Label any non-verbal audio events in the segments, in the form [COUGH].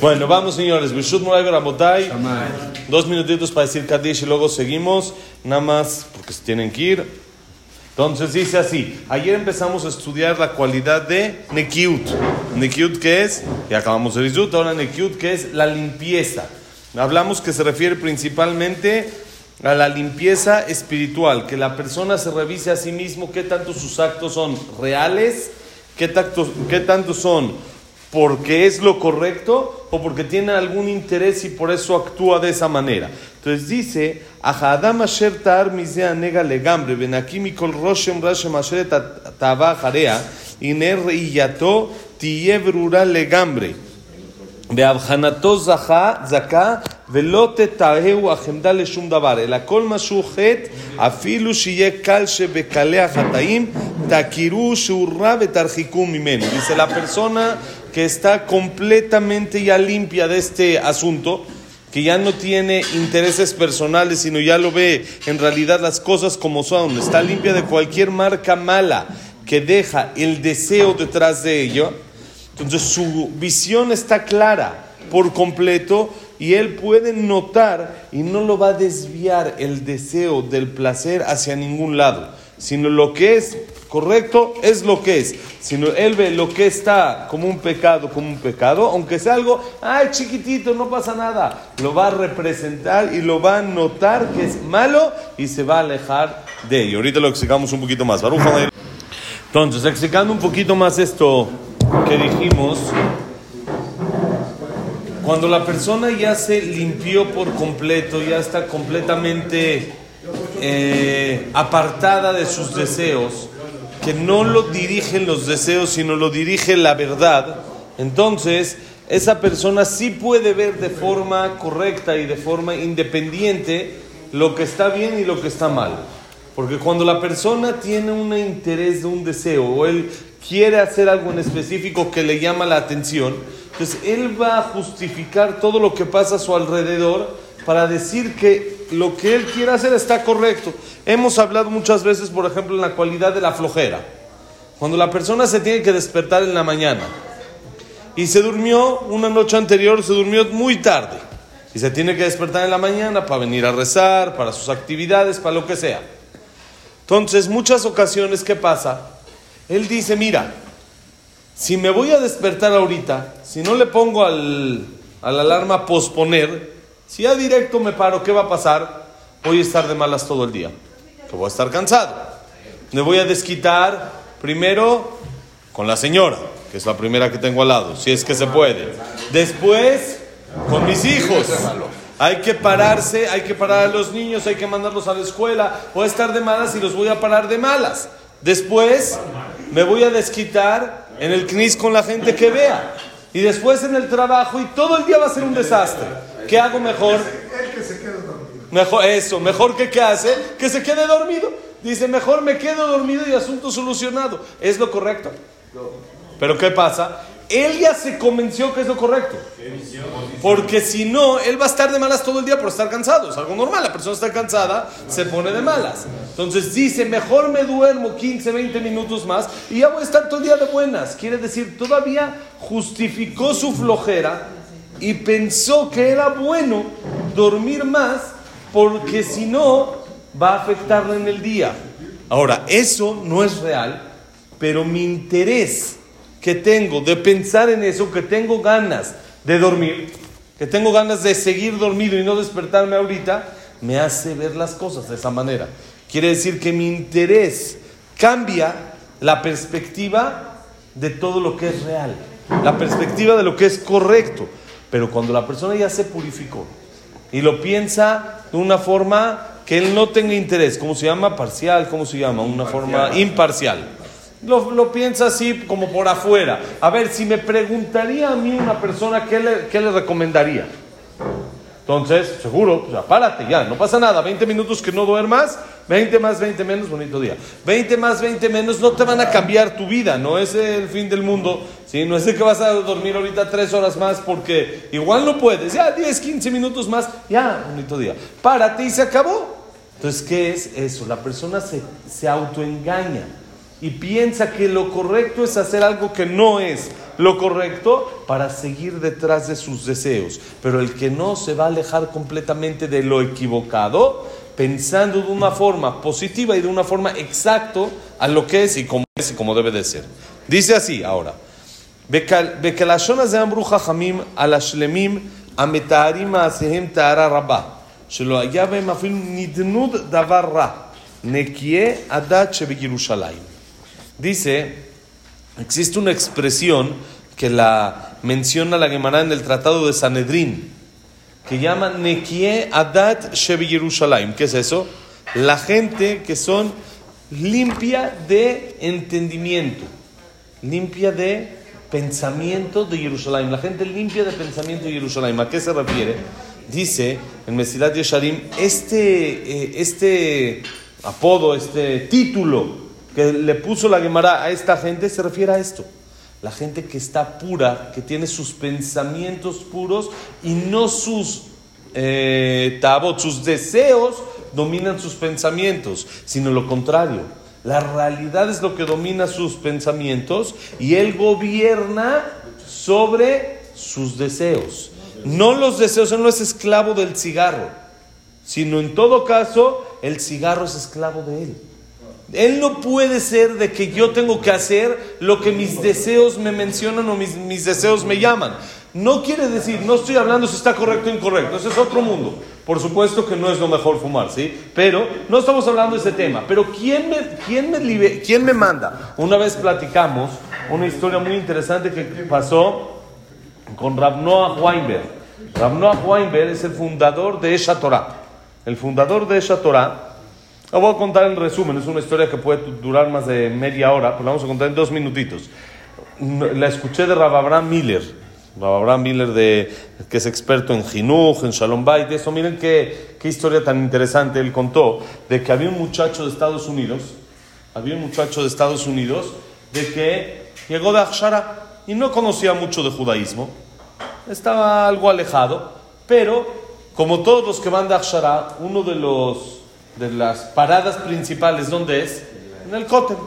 Bueno, vamos señores. Dos minutitos para decir Kadish y luego seguimos. Nada más porque se tienen que ir. Entonces dice así. Ayer empezamos a estudiar la cualidad de Nekiut. Nekiut que es, y acabamos de decir, ahora Nekiut que es la limpieza. Hablamos que se refiere principalmente a la limpieza espiritual, que la persona se revise a sí mismo qué tanto sus actos son reales, qué tanto, qué tanto son porque es lo correcto o porque tiene algún interés y por eso actúa de esa manera. Entonces dice, Ahadam asher ta'ar misea nega legambre, benaki mikol roshem rashem asher tava jarea, iner yato tiye brura legambre. בהבחנתו זכה, זכה, ולא תטעהו החמדה לשום דבר, אלא כל מה שהוא חטא, אפילו שיהיה קל שבקלי החטאים, תכירו שהוא רע ותרחיקו ממנו. Dice la persona que está completamente ya limpia de este asunto, que ya no tiene intereses personales, sino ya lo ve en realidad las cosas como son, está limpia de cualquier marca mala que deja el deseo detrás de ello, entonces su visión está clara por completo y él puede notar y no lo va a desviar el deseo del placer hacia ningún lado, sino lo que es correcto es lo que es, sino él ve lo que está como un pecado, como un pecado, aunque sea algo, ay chiquitito, no pasa nada, lo va a representar y lo va a notar que es malo y se va a alejar de ello. Ahorita lo explicamos un poquito más. Entonces, explicando un poquito más esto que dijimos, cuando la persona ya se limpió por completo, ya está completamente eh, apartada de sus deseos, que no lo dirigen los deseos, sino lo dirige la verdad, entonces esa persona sí puede ver de forma correcta y de forma independiente lo que está bien y lo que está mal. Porque cuando la persona tiene un interés de un deseo o él quiere hacer algo en específico que le llama la atención, entonces él va a justificar todo lo que pasa a su alrededor para decir que lo que él quiere hacer está correcto. Hemos hablado muchas veces, por ejemplo, en la cualidad de la flojera. Cuando la persona se tiene que despertar en la mañana y se durmió una noche anterior, se durmió muy tarde y se tiene que despertar en la mañana para venir a rezar, para sus actividades, para lo que sea. Entonces, muchas ocasiones, ¿qué pasa? Él dice, mira, si me voy a despertar ahorita, si no le pongo al, a la alarma posponer, si ya directo me paro, ¿qué va a pasar? Voy a estar de malas todo el día, que voy a estar cansado. Me voy a desquitar primero con la señora, que es la primera que tengo al lado, si es que se puede. Después, con mis hijos. Hay que pararse, hay que parar a los niños, hay que mandarlos a la escuela. Voy a estar de malas y los voy a parar de malas. Después me voy a desquitar en el CNIS con la gente que vea. Y después en el trabajo y todo el día va a ser un desastre. ¿Qué hago mejor? El que se quede dormido. Mejor eso, mejor que qué hace? Que se quede dormido. Dice, mejor me quedo dormido y asunto solucionado. Es lo correcto. Pero ¿qué pasa? Él ya se convenció que es lo correcto. Porque si no, él va a estar de malas todo el día por estar cansado. Es algo normal. La persona está cansada, se pone de malas. Entonces dice, mejor me duermo 15, 20 minutos más y ya voy a estar todo el día de buenas. Quiere decir, todavía justificó su flojera y pensó que era bueno dormir más porque si no, va a afectarle en el día. Ahora, eso no es real, pero mi interés que tengo de pensar en eso, que tengo ganas de dormir, que tengo ganas de seguir dormido y no despertarme ahorita, me hace ver las cosas de esa manera. Quiere decir que mi interés cambia la perspectiva de todo lo que es real, la perspectiva de lo que es correcto. Pero cuando la persona ya se purificó y lo piensa de una forma que él no tenga interés, ¿cómo se llama? Parcial, ¿cómo se llama? Una forma imparcial. Lo, lo, piensa así como por afuera. A ver, si me preguntaría a mí una persona, ¿qué le, qué le recomendaría? Entonces, seguro, pues, párate ya, no pasa nada. 20 minutos que no duermas, 20 más 20 menos, bonito día. 20 más 20 menos no te van a cambiar tu vida, no es el fin del mundo. ¿Sí? No es de que vas a dormir ahorita 3 horas más porque igual no puedes. Ya 10, 15 minutos más, ya, bonito día. Párate y se acabó. Entonces, ¿qué es eso? La persona se, se autoengaña y piensa que lo correcto es hacer algo que no es lo correcto para seguir detrás de sus deseos. Pero el que no se va a alejar completamente de lo equivocado, pensando de una forma positiva y de una forma exacta a lo que es y como es y como debe de ser. Dice así ahora. בכלשון הזה אמרו חכמים על השלמים המתארים מעשיהם טהרה רבה, שלא היה בהם אפילו נדנוד דבר רע, נקיי הדת שבירושלים. Dice, existe una expresión que la menciona la Gemara en el Tratado de Sanedrín, que llama Nekie Adat Shebi Yerushalayim. ¿Qué es eso? La gente que son limpia de entendimiento, limpia de pensamiento de Jerusalén, la gente limpia de pensamiento de Jerusalén. ¿A qué se refiere? Dice en Mesilat Yesharim, este, eh, este apodo, este título que le puso la Gemara a esta gente se refiere a esto. La gente que está pura, que tiene sus pensamientos puros y no sus eh, tabot, sus deseos dominan sus pensamientos, sino lo contrario la realidad es lo que domina sus pensamientos y él gobierna sobre sus deseos. No los deseos, él no es esclavo del cigarro, sino en todo caso el cigarro es esclavo de él. Él no puede ser de que yo tengo que hacer lo que mis deseos me mencionan o mis, mis deseos me llaman. No quiere decir, no estoy hablando si está correcto o incorrecto, ese es otro mundo. Por supuesto que no es lo mejor fumar, ¿sí? Pero no estamos hablando de ese tema. Pero ¿quién me, quién me, quién me manda? Una vez platicamos una historia muy interesante que pasó con Rabnoah Weinberg. Rabnoah Weinberg es el fundador de Esha Torah. El fundador de Esha Torah. La voy a contar en resumen, es una historia que puede durar más de media hora, pero la vamos a contar en dos minutitos. La escuché de Rab Abraham Miller Abraham Miller, de, que es experto en Jinuj, en Shalom Bait, eso. Miren qué, qué historia tan interesante él contó de que había un muchacho de Estados Unidos, había un muchacho de Estados Unidos, de que llegó de Akshara y no conocía mucho de judaísmo, estaba algo alejado, pero como todos los que van de Akshara, uno de los de las paradas principales, ¿dónde es? En el Kotel.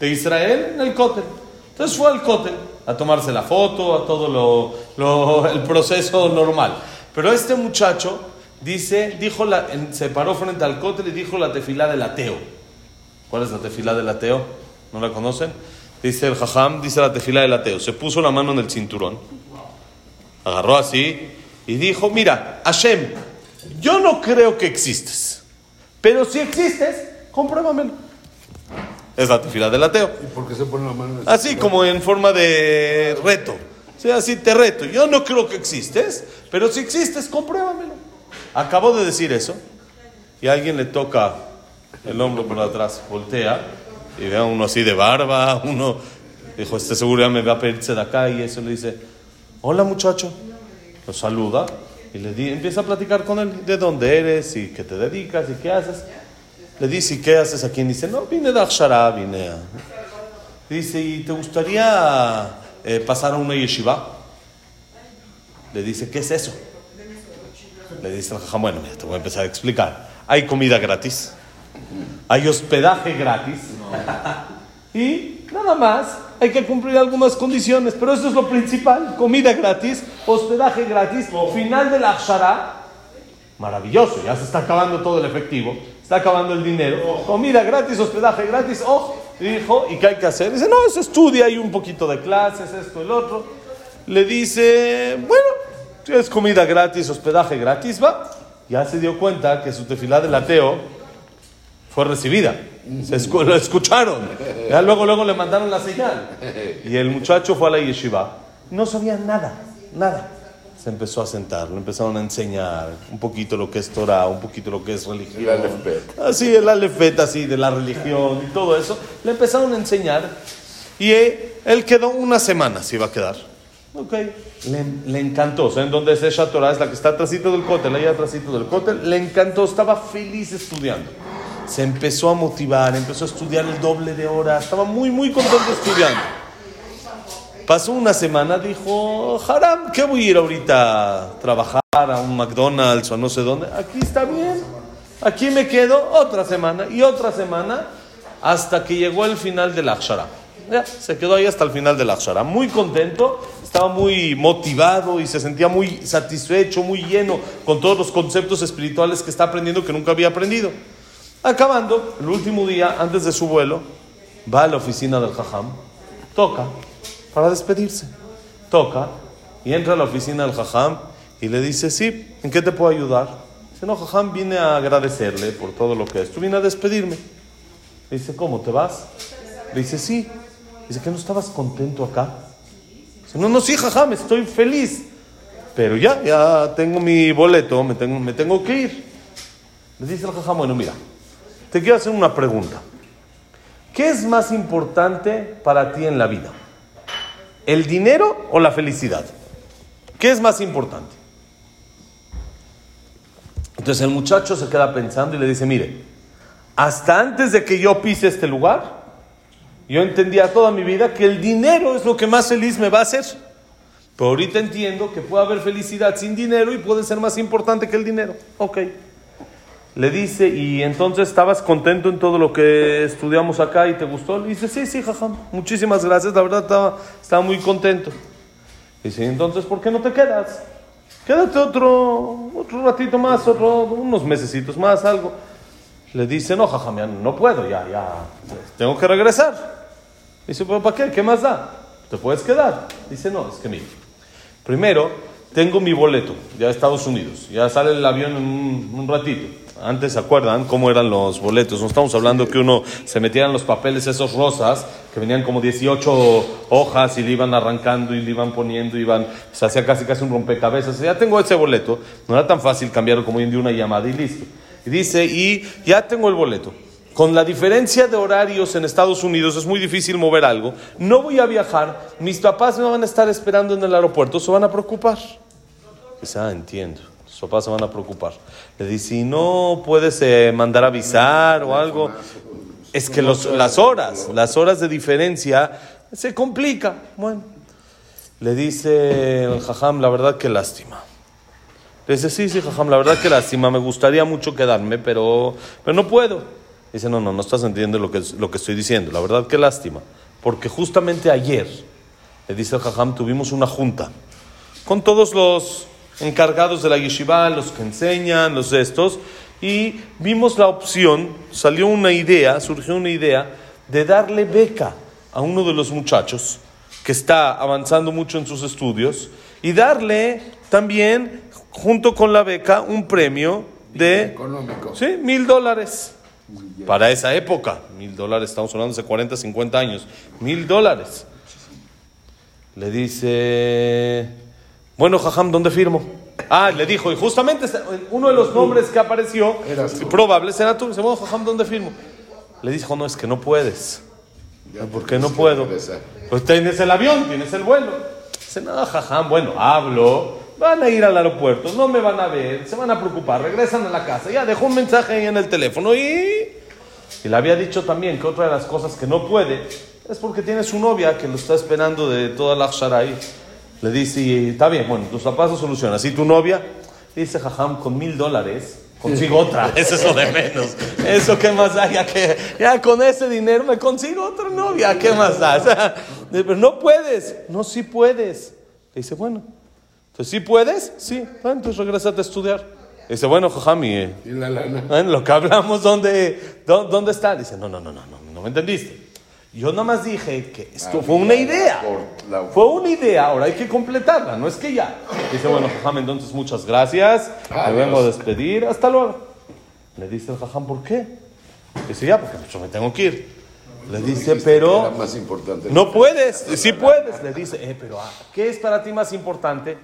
De Israel, en el Kotel. Entonces fue al Kotel a tomarse la foto, a todo lo, el proceso normal. Pero este muchacho dice, dijo la, se paró frente al cótel y dijo la tefilá del ateo. ¿Cuál es la tefilá del ateo? ¿No la conocen? Dice el jajam, dice la tefilá del ateo. Se puso la mano en el cinturón, agarró así y dijo, mira, Hashem, yo no creo que existes, pero si existes, compruébamelo. Es la tefila del ateo. ¿Y por qué se pone la mano en Así como en forma de reto. Sí, así te reto. Yo no creo que existes, pero si existes, compruébamelo. Acabo de decir eso y alguien le toca el hombro por atrás, voltea y ve a uno así de barba, uno dijo, este seguro ya me va a pedirse de acá y eso le dice, hola muchacho, lo saluda y le empieza a platicar con él de dónde eres y qué te dedicas y qué haces. Le dice, ¿y qué haces aquí? Y dice, no, vine de Akshara, vine a... Dice, ¿y te gustaría eh, pasar a una yeshiva? Le dice, ¿qué es eso? Le dice el jajam, bueno, mira, te voy a empezar a explicar. Hay comida gratis, hay hospedaje gratis [LAUGHS] y nada más hay que cumplir algunas condiciones, pero eso es lo principal, comida gratis, hospedaje gratis, final de la Akshara, maravilloso, ya se está acabando todo el efectivo acabando el dinero, comida gratis, hospedaje gratis, oh, dijo, ¿y qué hay que hacer? Dice, no, eso estudia, hay un poquito de clases, esto, el otro. Le dice, bueno, es comida gratis, hospedaje gratis, va. Ya se dio cuenta que su tefilá del ateo fue recibida. Se lo escucharon. Ya luego, luego le mandaron la señal. Y el muchacho fue a la yeshiva. No sabía nada, nada se empezó a sentar, le empezaron a enseñar un poquito lo que es Torah, un poquito lo que es religión. Y el alefet. Así, el alefet, así, de la religión y todo eso. Le empezaron a enseñar y él quedó una semana, se iba a quedar. Ok, le, le encantó. ¿Saben dónde es esa Torah? Es la que está atrásito del cótel, ahí atrásito del cótel. Le encantó, estaba feliz estudiando. Se empezó a motivar, empezó a estudiar el doble de horas, estaba muy, muy contento estudiando. Pasó una semana, dijo, Haram, ¿qué voy a ir ahorita a trabajar a un McDonald's o no sé dónde? Aquí está bien, aquí me quedo otra semana y otra semana hasta que llegó el final del Akshara. Ya, se quedó ahí hasta el final de la Akshara. Muy contento, estaba muy motivado y se sentía muy satisfecho, muy lleno con todos los conceptos espirituales que está aprendiendo que nunca había aprendido. Acabando, el último día, antes de su vuelo, va a la oficina del Jajam, toca para despedirse. Toca y entra a la oficina del Jajam y le dice, sí, ¿en qué te puedo ayudar? Dice, no, Jajam, vine a agradecerle por todo lo que es. Tú vine a despedirme. Dice, ¿cómo te vas? Dice, sí. Dice, ¿que no estabas contento acá? Dice, no, no, sí, Jajam, estoy feliz. Pero ya, ya tengo mi boleto, me tengo, me tengo que ir. Le dice el Jajam, bueno, mira, te quiero hacer una pregunta. ¿Qué es más importante para ti en la vida? ¿El dinero o la felicidad? ¿Qué es más importante? Entonces el muchacho se queda pensando y le dice, mire, hasta antes de que yo pise este lugar, yo entendía toda mi vida que el dinero es lo que más feliz me va a hacer. Pero ahorita entiendo que puede haber felicidad sin dinero y puede ser más importante que el dinero. Ok. Le dice, ¿y entonces estabas contento en todo lo que estudiamos acá y te gustó? Le dice, sí, sí, jajam, muchísimas gracias, la verdad estaba, estaba muy contento. Dice, entonces, ¿por qué no te quedas? Quédate otro, otro ratito más, otro, unos mesecitos más, algo. Le dice, no, jajam, ya no puedo, ya, ya, tengo que regresar. Dice, ¿pero para qué? ¿Qué más da? ¿Te puedes quedar? Dice, no, es que mire, primero tengo mi boleto ya a Estados Unidos, ya sale el avión en un, ratito. Antes, ¿se acuerdan cómo eran los boletos? No estamos hablando que uno se metieran los papeles esos rosas, que venían como 18 hojas y le iban arrancando y le iban poniendo, iban, se hacía casi casi un rompecabezas. Ya tengo ese boleto, no era tan fácil cambiarlo como hoy en día una llamada y listo. Y dice, y ya tengo el boleto. Con la diferencia de horarios en Estados Unidos es muy difícil mover algo. No voy a viajar, mis papás me van a estar esperando en el aeropuerto, se van a preocupar. Dice, ah, entiendo sus papás se van a preocupar. Le dice, ¿y no puedes eh, mandar avisar o algo? Es que las horas, las horas de diferencia se complica. Bueno, le dice el jajam, la verdad que lástima. Le dice, sí, sí, jajam, la verdad que lástima, me gustaría mucho quedarme, pero, pero no puedo. Dice, no, no, no estás entendiendo lo que, lo que estoy diciendo, la verdad que lástima. Porque justamente ayer, le dice el jajam, tuvimos una junta con todos los encargados de la yeshiva, los que enseñan, los estos, y vimos la opción, salió una idea, surgió una idea de darle beca a uno de los muchachos que está avanzando mucho en sus estudios y darle también, junto con la beca, un premio de Económico. ¿sí? mil dólares. Para esa época, mil dólares, estamos hablando de 40, 50 años, mil dólares. Le dice, bueno, Jajam, ¿dónde firmo? Ah, le dijo, y justamente uno de los nombres que apareció, Eras tú. probable será tú. Dice, bueno, Jajam, ¿dónde firmo? Le dijo, no, es que no puedes. ¿Por qué no puedo? Pues tienes el avión, tienes el vuelo. Dice, no, Jajam, bueno, hablo, van a ir al aeropuerto, no me van a ver, se van a preocupar, regresan a la casa. Ya dejó un mensaje ahí en el teléfono y... Y le había dicho también que otra de las cosas que no puede es porque tiene su novia que lo está esperando de toda la ahí. Le dice, y está bien, bueno, tus papás lo solucionan. ¿Y tu novia? Dice, jajam, con mil dólares consigo otra. [LAUGHS] Es eso de menos. Eso, ¿qué más da? Ya, que, ya con ese dinero me consigo otra novia. ¿Qué más da? [LAUGHS] O sea, pero no puedes. No, sí puedes. Le dice, bueno, entonces sí puedes. Sí, ah, entonces regrésate a estudiar. Dice, bueno, jajam, y, eh, Y la lana. [LAUGHS] en lo que hablamos, ¿dónde, dó- ¿dónde está? Dice, no, no, no, no, no, no me entendiste. Yo nada más dije que esto fue una idea. Por la- Fue una idea, ahora hay que completarla, no es que ya. Dice, bueno, jajam, entonces muchas gracias. Me Adiós. vengo a despedir, hasta luego. Le dice el jajam, ¿por qué? Dice, ya, porque yo me tengo que ir. Le dice, pero más importante. no puedes, sí puedes. Le dice, eh, pero ah, ¿qué es para ti más importante?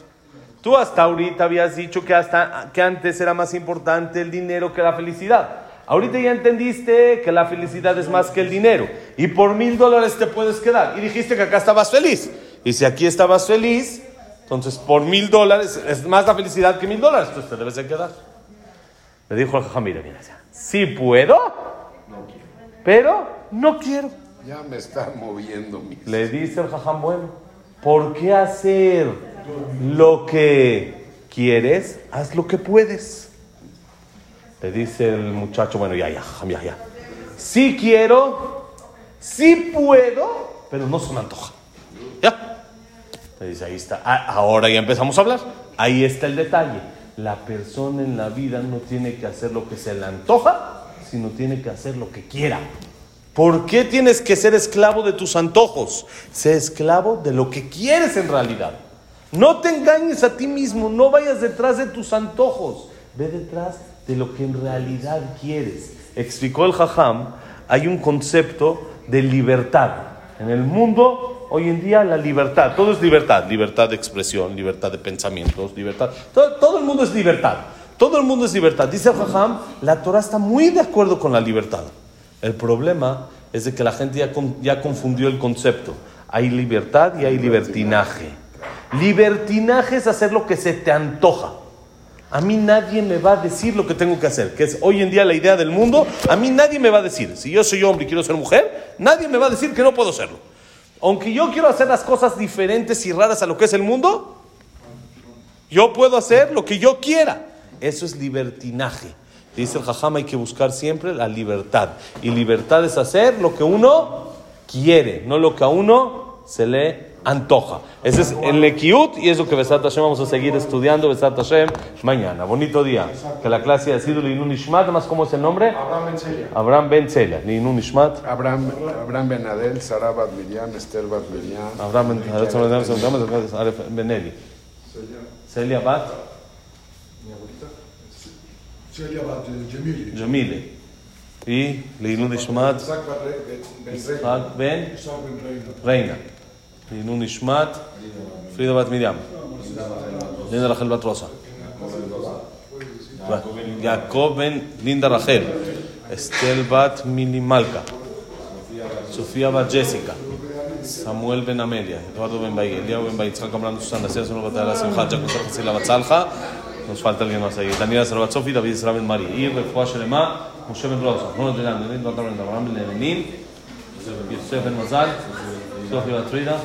Tú hasta ahorita habías dicho que, hasta, que antes era más importante el dinero que la felicidad. Ahorita ya entendiste que la felicidad es más que el dinero. Y por mil dólares te puedes quedar. Y dijiste que acá estabas feliz. Y si aquí estabas feliz, entonces por mil dólares es más la felicidad que mil dólares. Entonces te debes de quedar. Le dijo el jajam, mira, mira, ya. sí puedo, pero no quiero. Ya me está moviendo mi. Le dice el jajam, bueno, ¿por qué hacer lo que quieres? Haz lo que puedes. Le dice el muchacho, bueno, ya, ya, ya, ya. Sí quiero, sí puedo, pero no se me antoja. ¿Ya? Te dice, ahí está. Ah, ahora ya empezamos a hablar. Ahí está el detalle. La persona en la vida no tiene que hacer lo que se le antoja, sino tiene que hacer lo que quiera. ¿Por qué tienes que ser esclavo de tus antojos? Sé esclavo de lo que quieres en realidad. No te engañes a ti mismo, no vayas detrás de tus antojos, ve detrás de lo que en realidad quieres. Explicó el Jajam, hay un concepto de libertad. En el mundo, hoy en día, la libertad, todo es libertad, libertad de expresión, libertad de pensamientos, libertad, todo, el mundo es libertad, todo el mundo es libertad. Dice el Jajam, la Torah está muy de acuerdo con la libertad. El problema es de que la gente ya, ya confundió el concepto. Hay libertad y hay libertinaje. Libertinaje es hacer lo que se te antoja. A mí nadie me va a decir lo que tengo que hacer, que es hoy en día la idea del mundo. A mí nadie me va a decir, si yo soy hombre y quiero ser mujer, nadie me va a decir que no puedo serlo. Aunque yo quiero hacer las cosas diferentes y raras a lo que es el mundo, yo puedo hacer lo que yo quiera. Eso es libertinaje. Dice el Jajam, hay que buscar siempre la libertad. Y libertad es hacer lo que uno quiere, no lo que a uno se le antoja. Ese es el Lekiut y es lo que Besat Hashem vamos a seguir estudiando Besat Hashem mañana. Bonito día. Que la clase ha sido Linun Ishmat, además, ¿cómo es el nombre? Abraham Ben Tzela. Linun Ishmat. Abraham, Abraham Ben Adel, Sara Bat Miriam, Esther Bat Miriam. Abraham Ben Benelli. Celia Bat Celia Bat Gemili. Jamile. Y Linun Ishmat. Isaac Bat Re- Ben Isaac Ben Isaac Ben Reina. לעינון נשמת פרידה בת מרים. לינדה רחל בת רוסה. יעקב בן לינדה רחל. אסתל בת מילי מלכה. סופיה בת ג'סיקה. סמואל בן אמליה. אדוארדו בן באי. אליהו בן באי. יצחק אמרנו סוסן. נשיא עשינו בתי אלה שמחה. ג'קו סוף חסילה בת סלחה. נוספלת על גנוס. דניאל עשרה בת סופי. דוד עשרה בן מרי. עיר רפואה שלמה. משה בן רוסה. נורא דודן. דוד בן אברהם בן נאמנים. יוסף בן מזל. סופי בת רידה.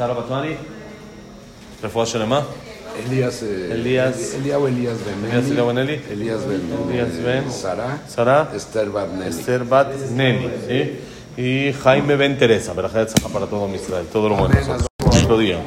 Sara Batmani. Refuah Shelema. Elías, eh, Elías. Elías o Elías Ben Elías Elia Benelli. Elías Ben, Elías Ben. Sara, Sara. Esther Bat Nelly. Esther Bat Nelly. ¿sí? Y Jaime Ben Teresa. Verajá para todo Israel. Todo lo bueno. Otro día.